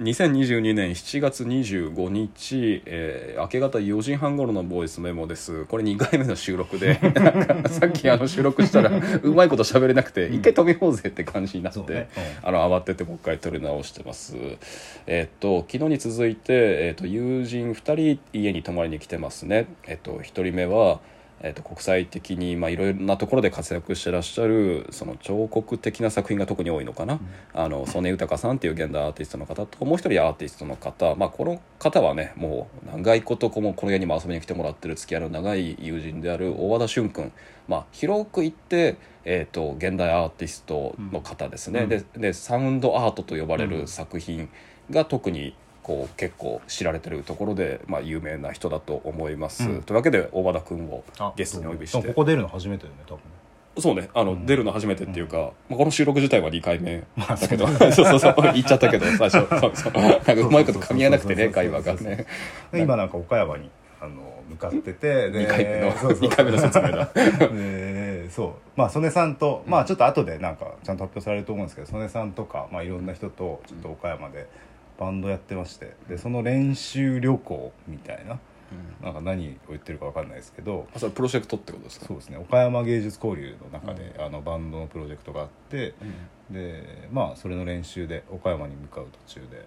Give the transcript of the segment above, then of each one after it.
2022年7月25日、えー明け方4時半頃のボイスメモです。これ2回目の収録で。さっきあの収録したらうまいこと喋れなくて一回止めようぜって感じになって、そうね。あの慌ててもう一回撮り直してます。えっと昨日に続いて、えっと友人2人家に泊まりに来てますね。えっと1人目はえー、と国際的にまあいろいろなところで活躍してらっしゃるその彫刻的な作品が特に多いのかな、あの曽根豊さんっていう現代アーティストの方ともう一人アーティストの方、まあ、この方はねもう長いことこのこの家にも遊びに来てもらってる付き合いの長い友人である大和田俊君、まあ、広く言って、えー、と現代アーティストの方ですね、うん。ででサウンドアートと呼ばれる作品が特にこう結構知られてるところで、まあ、有名な人だと思います。うん。というわけで大和田君をあゲストにお呼びして。ここ出るの初めてだよね多分。そうね。あの、ん。出るの初めてっていうか、まあ、この収録自体は2回目まあだけど、そうそうそう言っちゃったけど最初。そうそう。なんかうまいこと噛み合わなくてね会話がね。で今なんか岡山にあの向かっててで2回目のそうそう。2回目の説明だ。でそう。まあ曽根さんとまあちょっと後でなんかちゃんと発表されると思うんですけど曽根さんとか、まあ、いろんな人とちょっと岡山でバンドやってましてでその練習旅行みたいななんか何を言ってるかわかんないですけどあそれプロジェクトってことですか？そうですね。岡山芸術交流の中で、あのバンドのプロジェクトがあってでまあそれの練習で岡山に向かう途中で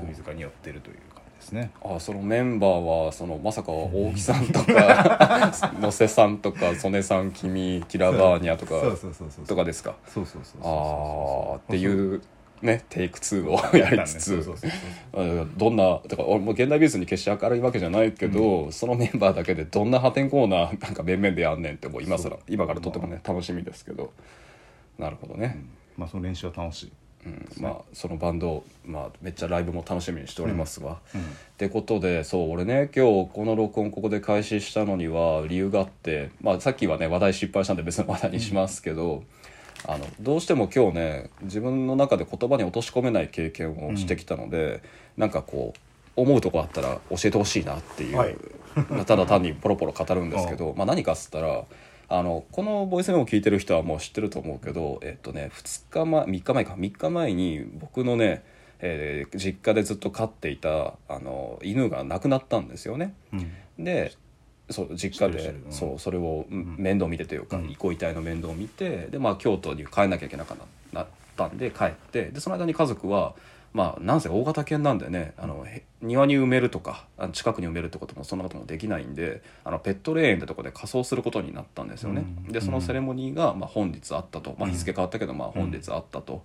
首塚に寄ってるという感じですね。あそのメンバーはそのまさか大木さんとか 野瀬さんとか曽根さん君キラバーニャとかそうそうそうそうとかですか？そうそうそうそうああっていそううねテイク2をやりつつ。どんなだから俺も現代美術に決して明るいわけじゃないけど、そのメンバーだけでどんな破天荒ななんか面々でやんねんってもう今更今からとてもね楽しみですけど。なるほどね、まあその練習は楽しい。うん。まあそのバンド、まあ、めっちゃライブも楽しみにしておりますわ。うん。ってことでそう俺ね今日この録音ここで開始したのには理由があって、まあ、さっきはね話題失敗したんで別の話題にしますけど、あのどうしても今日ね自分の中で言葉に落とし込めない経験をしてきたので、なんかこう思うとこあったら教えてほしいなっていう、はい。ま あただ単にポロポロ語るんですけど、まあ、何かっつったらあのこのボイスメモを聞いてる人はもう知ってると思うけど、えっとね、2日前3日前か。3日前に僕のね、えー実家でずっと飼っていたあの犬が亡くなったんですよね。うん。でそう実家でそうそれをうん面倒見てというか、うん。ご遺体の面倒を見てで、まあ、京都に帰んなきゃいけなかなったんで帰ってでその間に家族は、まあ、なんせ大型犬なんでね。あのへ庭に埋めるとか近くに埋めるってこともそんなこともできないんであのペット霊園ってとこで仮装することになったんですよね。うん。でそのセレモニーが、まあ、本日あったと、まあ、日付変わったけど、まあ、本日あったと。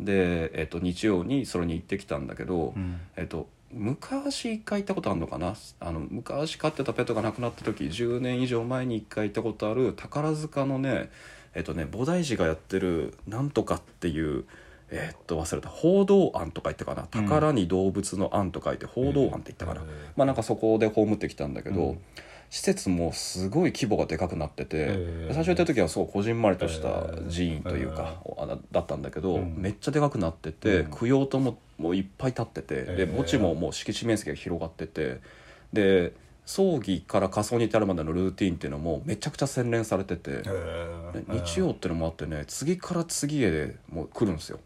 で、えっと、日曜にそれに行ってきたんだけど、うん。えっと、昔一回行ったことあるのかな？あの昔飼ってたペットが亡くなった時10年以上前に一回行ったことある宝塚のねえっとね菩提寺がやってるなんとかっていうえっと忘れた報道庵とか言ったかな？宝に動物の庵と書いて報道庵って言ったかな、へーまあなんかそこで葬ってきたんだけど、うん施設もすごい規模がでかくなってて、へー。最初行った時はすごいこじんまりとした寺院というか、あだだったんだけど、うん。めっちゃでかくなってて、うん。供養塔ももういっぱい立ってて、で墓地ももう敷地面積が広がっててで葬儀から火葬に至るまでのルーティンっていうのもめちゃくちゃ洗練されてて、日曜っていうのもあってね次から次へでもう来るんですよ、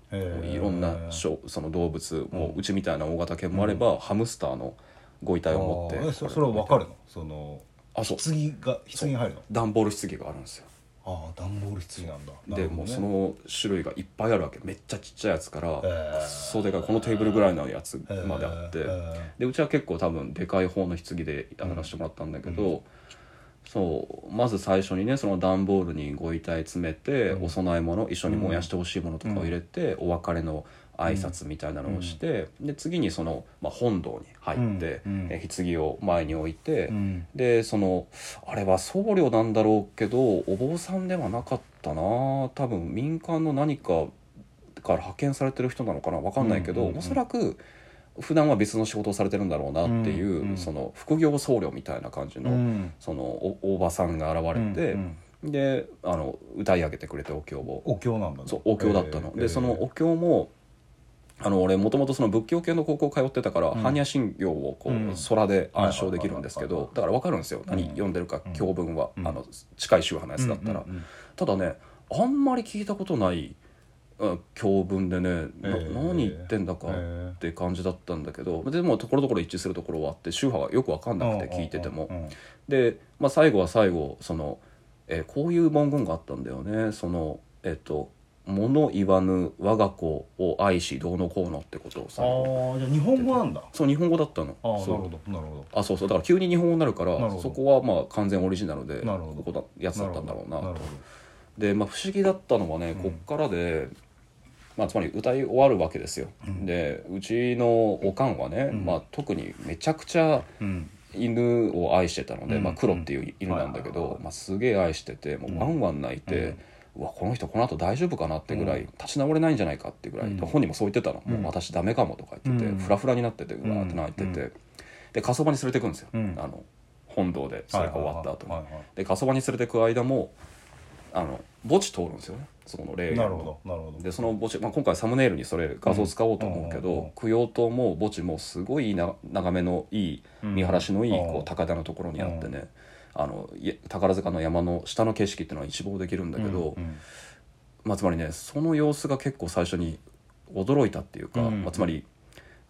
いろんなその動物もうん。ううちみたいな大型犬もあれば、ハムスターのご遺体を持ってそれは分かるの？そのあそう。棺が棺に入るの？段ボール棺があるんですよ。ああ段ボール棺なんだ。なでもうその種類がいっぱいあるわけ。めっちゃちっちゃいやつから、ー。くっそでかいこのテーブルぐらいのやつまであって、へー。でうちは結構多分でかい方の棺でやらせてもらったんだけど、そうまず最初にねその段ボールにご遺体詰めて、お供え物一緒に燃やしてほしいものとかを入れて、お別れの挨拶みたいなのをして、で次にその、まあ、本堂に入って、うん。うん。え棺を前に置いて、うん。でそのあれは僧侶なんだろうけどお坊さんではなかったな多分民間の何かから派遣されてる人なのかな分かんないけど、うんうんうん。おそらく普段は別の仕事をされてるんだろうなっていう、うんうんその副業僧侶みたいな感じの,、うん。そのお大場さんが現れて、うんであの歌い上げてくれてお経を。お経なんだね。そうお経だったの、へー。でそのお経もあの俺もともとその仏教系の高校通ってたから、ん。般若心経をこう、うん。空で暗唱できるんですけどだから分かるんですよ、何読んでるか経文は、うん。あの近い宗派のやつだったら、うんうんうんただねあんまり聞いたことないあ教文でね、なえー何言ってんだかえーって感じだったんだけどでもところどころ一致するところはあって宗派がよく分かんなくて聞いてても。で、まあ、最後は最後その、えーこういう文言があったんだよね。そのえっ、と「物言わぬ我が子を愛しどうのこうの」ってことをさああじゃあ日本語なんだ。そう日本語だったの。ああなるそうほどなるほあそうそう。だから急に日本語になるからそこはまあ完全オリジナルでここだやつだったんだろうななるほど。で、まあ、不思議だったのはね、うん。こっからで、まあ、つまり歌い終わるわけですよ、うん。でうちのおかんはね、うん。まあ、特にめちゃくちゃうん。犬を愛してたので、うん。まあ、黒っていう犬なんだけど、まあ、すげえ愛しててもうワンワン泣いて、うわこの人この後大丈夫かなってぐらい、うん。立ち直れないんじゃないかってぐらい、うん。本人もそう言ってたの、うん。もう私ダメかもとか言ってて、うん。フラフラになっててうわーって泣いてて、うん。で火葬場に連れてくんですよ、うん。あの本堂でそれが終わった後に、はいはいはいで火葬場に連れてく間もあの墓地通るんですよね。そこの霊園の。なるほどなるほど。でその墓地、まあ、今回サムネイルにそれ画像使おうと思うけど、うんうんうん。供養塔も墓地もすごいな眺めのいい見晴らしのいいうん。こう高台のところにあってね、あのい宝塚の山の下の景色っていうのは一望できるんだけど、うんうん。まあ、つまりねその様子が結構最初に驚いたっていうか、うんまあ、つまり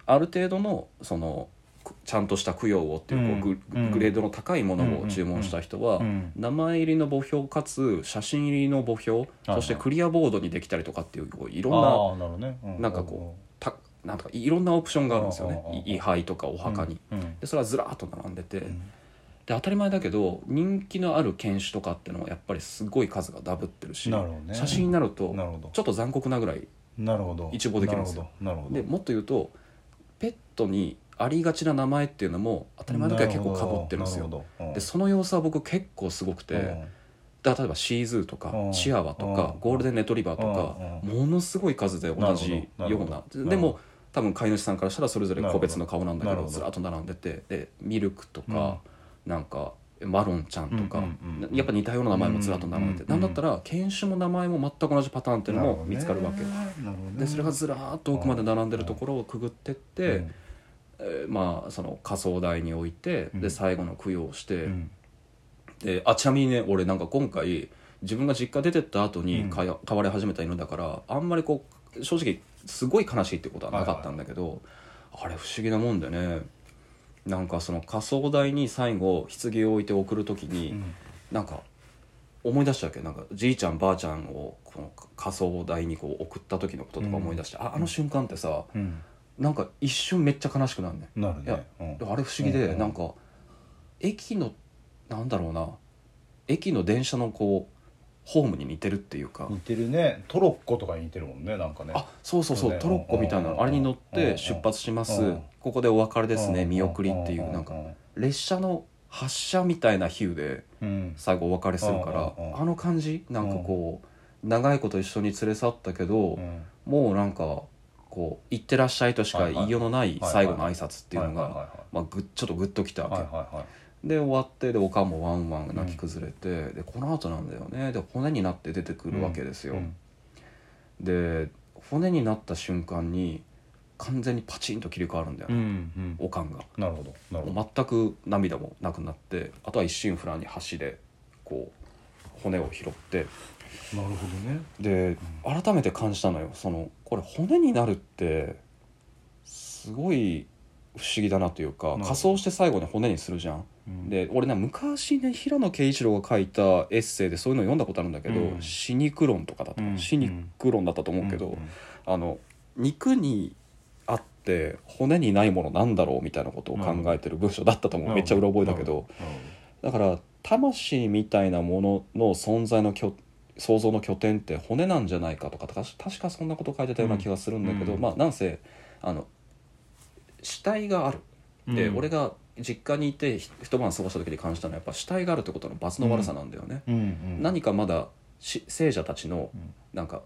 ある程度のそのくちゃんとした供養をっていうこうグ,、レードの高いものを注文した人は、うん。名前入りの墓標かつ写真入りの墓標、はいそしてクリアボードにできたりとかっていうこういろんななん。かこたなんとかいろんなオプションがあるんですよね。位牌とかお墓に、でそれはずらーっと並んでて、ん。で当たり前だけど人気のある犬種とかっていうのはやっぱりすごい数がダブってるし写真になるとちょっと残酷なぐらいなるほど。一望できるんですよ。でもっと言うとペットにありがちな名前っていうのも当たり前だけど結構かぶってるんですよ。なるほどでその様子は僕結構すごくて、うん。だ例えばシーズーとかうん。チワワとかうん。ゴールデンレトリバーとかうものすごい数で同じような。でも多分飼い主さんからしたらそれぞれ個別の顔なんだけどどずらっと並んでてでミルクとかなんかマロンちゃんとかうんうんうんやっぱ似たような名前もずらっと並んでうんなんだったら犬種も名前も全く同じパターンっていうのも見つかるわけ。でそれがずらーっと奥まで並んでるところをくぐってって、うんえーまあその火葬台に置いて、うん。で最後の供養をして、うん。であちなみにね俺なんか今回自分が実家出てった後にうん。飼われ始めた犬だからあんまりこう正直すごい悲しいってことはなかったんだけど、あれ不思議なもんでねなんかその火葬台に最後棺を置いて送る時に、うん。なんか思い出したわけ。なんかじいちゃんばあちゃんをこの火葬台にこう送った時のこととか思い出して、ああの瞬間ってさうんなんか一瞬めっちゃ悲しくなるねなるいやねうん。あれ不思議で、うんなんか駅のなんだろうな。駅の電車のこうホームに似てるっていうか、似てるね。トロッコとかに似てるもんねなんかね。あそうそうそうそうね。トロッコみたいなうんのあれに乗っうんて出発します、うん。ここでお別れですね、うん見送りっていう、うんなんか列車の発車みたいな比喩でうん。最後お別れするから、うんうん。あの感じ？なんかこう、長いこと一緒に連れ去ったけど、うん。もうなんかこう「行ってらっしゃい」としか言いようのない最後の挨拶っていうのがまあぐちょっとグッときたわけ、はいはいはい。で終わってでおかんもワンワン泣き崩れて、でこの後なんだよね。で骨になって出てくるわけですよ、うん。で骨になった瞬間に完全にパチンと切り替わるんだようんうね、ん。おかんが。なるほどなるほど。全く涙もなくなってあとは一心不乱に箸でこう骨を拾って。なるほどね。で改めて感じたのよ。そのこれ骨になるってすごい不思議だなというか仮装して最後に骨にするじゃん。うん。で俺ね昔ね平野啓一郎が書いたエッセイでそういうの読んだことあるんだけどうん「死肉論」とかだった、うん。死肉論だったと思うけど、うん。あの肉にあって骨にないものなんだろうみたいなことを考えてる文章だったと思う、めっちゃうろ覚えだけど。だから魂みたいなものの存在の拠想像の拠点って骨なんじゃないかとか確かそんなこと書いてたような気がするんだけど、うん。まあなんせあの死体がある。で、うん。俺が実家にいてひ一晩過ごした時に感じたのはやっぱ死体があるってことの罰の悪さなんだよね、うんうん。何かまだし聖者たちのうん。なんか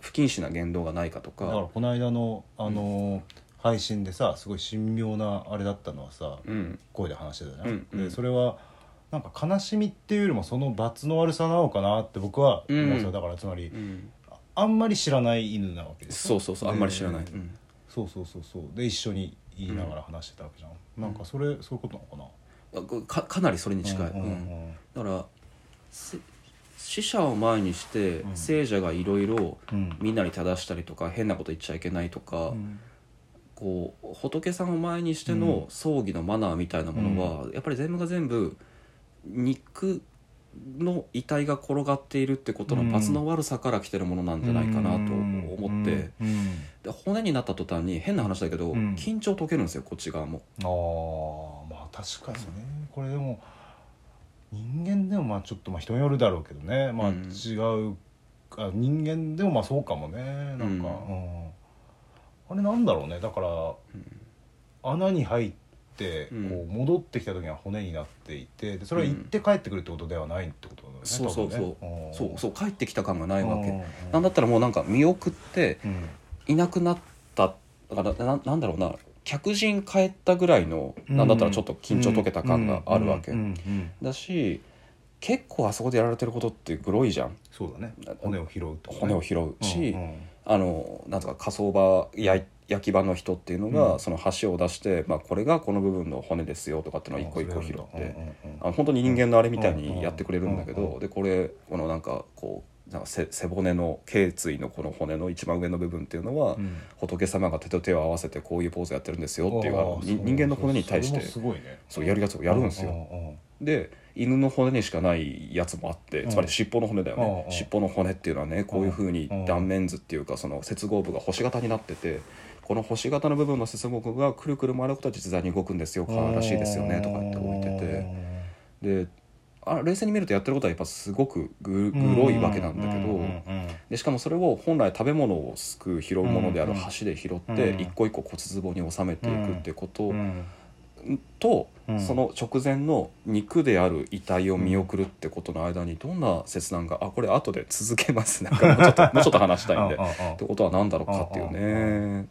不謹慎な言動がないかとだからか、この間のあのー配信でさすごい神妙なあれだったのはさうん、声で話してたじゃん、うんうん。でそれはなんか悲しみっていうよりもその罰の悪さなのかなって僕は思うんですよ、うん。だからつまりうん、あんまり知らない犬なわけですよ。そうそうそうあんまり知らない、でうん。そうそうそうそう。で一緒に言いながら話してたわけじゃん、なんかそれそういうことなのかな？あかかなりそれに近い、うんうんうん。だからせ死者を前にしてうん。聖者がいろいろうん。みんなに正したりとか変なこと言っちゃいけないとか、うん。こう仏さんを前にしての葬儀のマナーみたいなものは、やっぱり全部が全部肉の遺体が転がっているってことの罰の悪さから来てるものなんじゃないかなと思って、うんで骨になった途端に変な話だけど、うん。緊張解けるんですよこっち側も。ああまあ確かにね。これでも人間でもまあちょっとまあ人によるだろうけどね。まあうん。違う、あ人間でもまあそうかもね。なんか、ううん。あれなんだろうね。だから、穴に入ってうんこう戻ってきた時には骨になっていてでそれは行って帰ってくるってことではないってことだよね、そうそうそう、そうそう帰ってきた感がないわけ、うん。なんだったらもうなんか見送ってうん。いなくなっただからななんだろうな客人帰ったぐらいの、なんだったらちょっと緊張解けた感があるわけ、だし結構あそこでやられてることってグロいじゃん。そうだね。骨を拾うとかね。骨を拾うし、うんうんあのなんとか火葬場や焼き場の人っていうのが、うん。その橋を出して、まあ、これがこの部分の骨ですよとかっていうのを一個一個拾って、あの本当に人間のあれみたいにやってくれるんだけど、でこれこのなんかこうなんか背背骨の頸椎のこの骨の一番上の部分っていうのは、うん。仏様が手と手を合わせてこういうポーズやってるんですよっていう人間の骨に対してそうやるやつをやるんですよ。で犬の骨にしかないやつもあってうん。つまり尻尾の骨だよね、うん尻尾の骨っていうのはねこういうふうにうん。断面図っていうかその接合部が星型になっててこの星型の部分の接合部がくるくる回ることは実在に動くんですよ。うんらしいですよねとかって置いてて。であ冷静に見るとやってることはやっぱすごくググロいわけなんだけど、でしかもそれを本来食べ物をすくう拾うものであるうん。箸で拾ってうん。一個一個骨壺に収めていくってことうんと、うんその直前の肉である遺体を見送るってことの間にどんな切断があこれ後で続けますなんかもうちょっともうちょっと話したいんで。うんうんうんってことは何だろうかっていうね